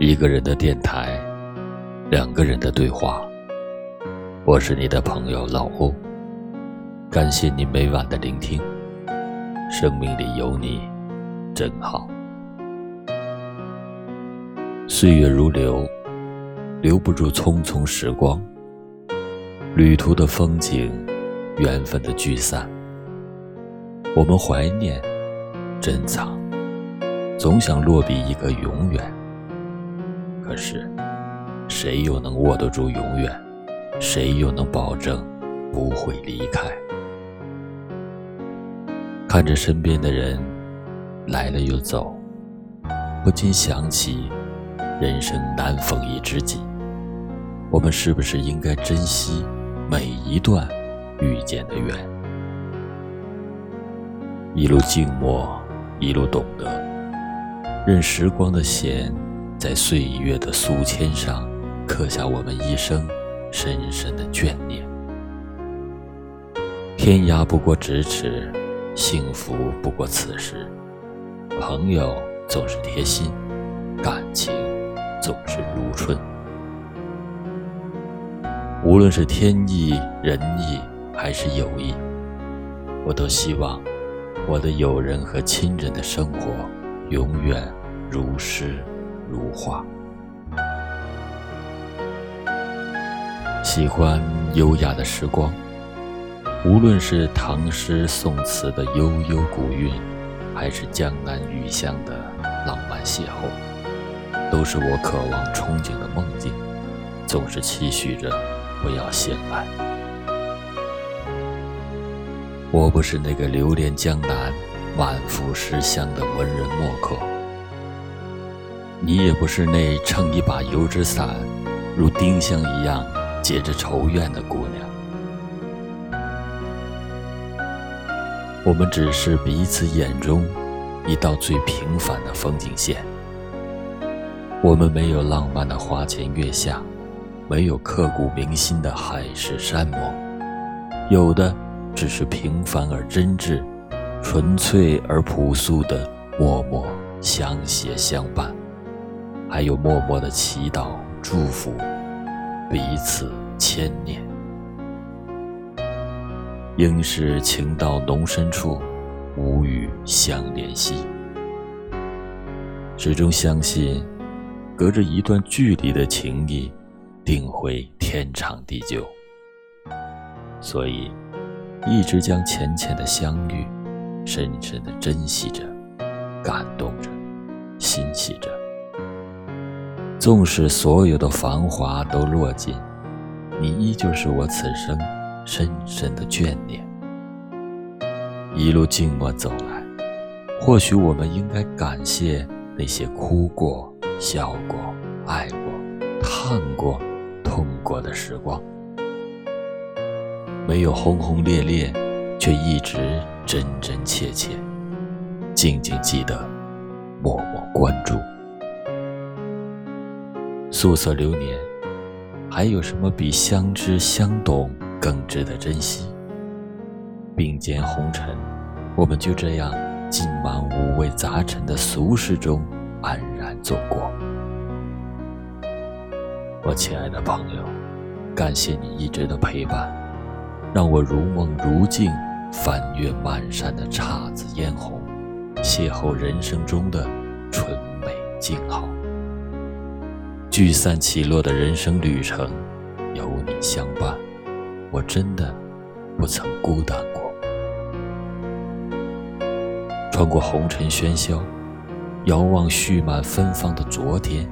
一个人的电台，两个人的对话。我是你的朋友老欧，感谢你每晚的聆听。生命里有你，真好。岁月如流，留不住匆匆时光。旅途的风景，缘分的聚散。我们怀念，珍藏，总想落笔一个永远。可是，谁又能握得住永远？谁又能保证不会离开？看着身边的人来了又走，不禁想起人生难逢一知己。我们是不是应该珍惜每一段遇见的缘？一路静默，一路懂得，任时光的弦在岁月的书签上刻下我们一生深深的眷念。天涯不过咫尺。幸福不过此时，朋友总是贴心，感情总是如春。无论是天意、人意还是友谊，我都希望我的友人和亲人的生活永远如诗如画。喜欢优雅的时光。无论是唐诗宋词的悠悠古韵，还是江南雨巷的浪漫邂逅，都是我渴望憧憬的梦境，总是期许着不要醒来。我不是那个流连江南、满腹诗香的文人墨客，你也不是那撑一把油纸伞，如丁香一样结着愁怨的姑娘。我们只是彼此眼中一道最平凡的风景线。我们没有浪漫的花前月下，没有刻骨铭心的海誓山盟，有的只是平凡而真挚、纯粹而朴素的默默相携相伴，还有默默的祈祷、祝福，彼此牵念。应是情到浓深处，无语相怜惜。始终相信，隔着一段距离的情谊，定会天长地久。所以，一直将浅浅的相遇，深深的珍惜着，感动着，欣喜着。纵使所有的繁华都落尽，你依旧是我此生。深深的眷恋，一路静默走来，或许我们应该感谢那些哭过、笑过、爱过、叹过、痛过的时光，没有轰轰烈烈，却一直真真切切，静静记得，默默关注。素色流年，还有什么比相知相懂？更值得珍惜。并肩红尘，我们就这样浸满五味杂陈的俗世中安然走过。我亲爱的朋友，感谢你一直的陪伴，让我如梦如镜，翻越满山的姹紫嫣红，邂逅人生中的纯美静好。聚散起落的人生旅程，有你相伴。我真的不曾孤单过。穿过红尘喧嚣，遥望蓄满芬芳的昨天。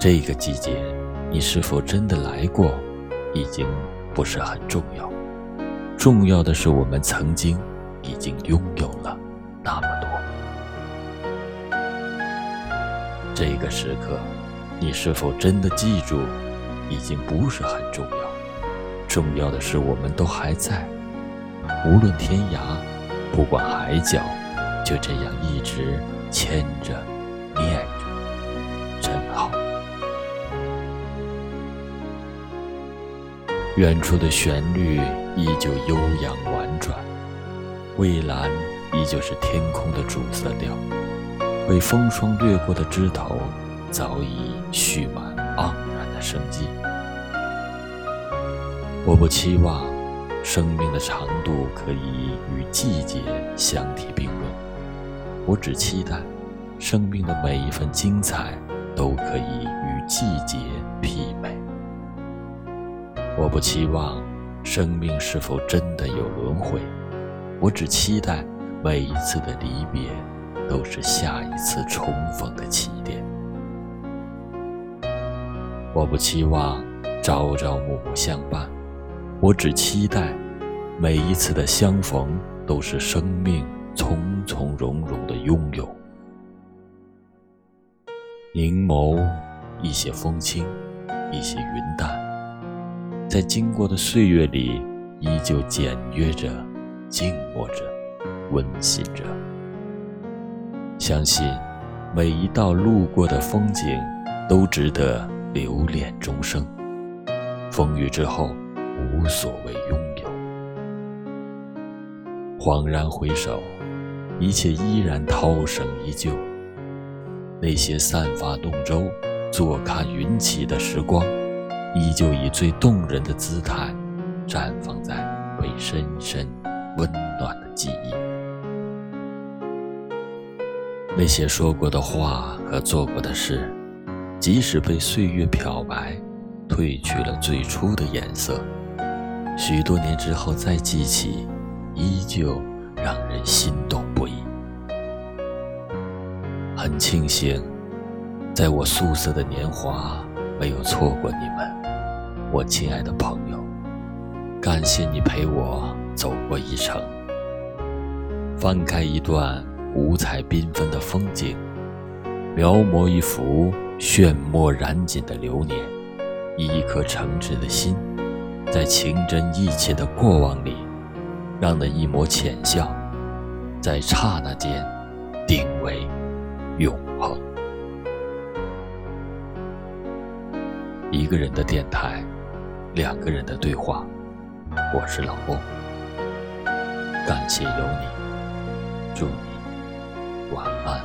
这个季节，你是否真的来过，已经不是很重要。重要的是，我们曾经已经拥有了那么多。这个时刻，你是否真的记住，已经不是很重要。重要的是，我们都还在，无论天涯，不管海角，就这样一直牵着、念着，真好。远处的旋律依旧悠扬婉转，蔚蓝依旧是天空的主色调，被风霜掠过的枝头早已蓄满盎然的生机。我不期望生命的长度可以与季节相提并论，我只期待生命的每一份精彩都可以与季节媲美。我不期望生命是否真的有轮回，我只期待每一次的离别都是下一次重逢的起点。我不期望朝朝暮暮相伴。我只期待每一次的相逢都是生命从从容容的拥有。凝眸，一些风轻，一些云淡，在经过的岁月里，依旧简约着，静默着，温馨着。相信每一道路过的风景，都值得留恋终生。风雨之后。无所谓拥有。恍然回首，一切依然涛声依旧。那些散发动舟、坐看云起的时光，依旧以最动人的姿态，绽放在被深深温暖的记忆。那些说过的话和做过的事，即使被岁月漂白，褪去了最初的颜色。许多年之后再记起，依旧让人心动不已。很庆幸，在我素色的年华没有错过你们，我亲爱的朋友。感谢你陪我走过一程，翻开一段五彩缤纷的风景，描摹一幅炫墨染锦的流年，以一颗诚挚的心。在情真意切的过往里，让那一抹浅笑，在刹那间定为永恒。一个人的电台，两个人的对话。我是老孟，感谢有你，祝你晚安。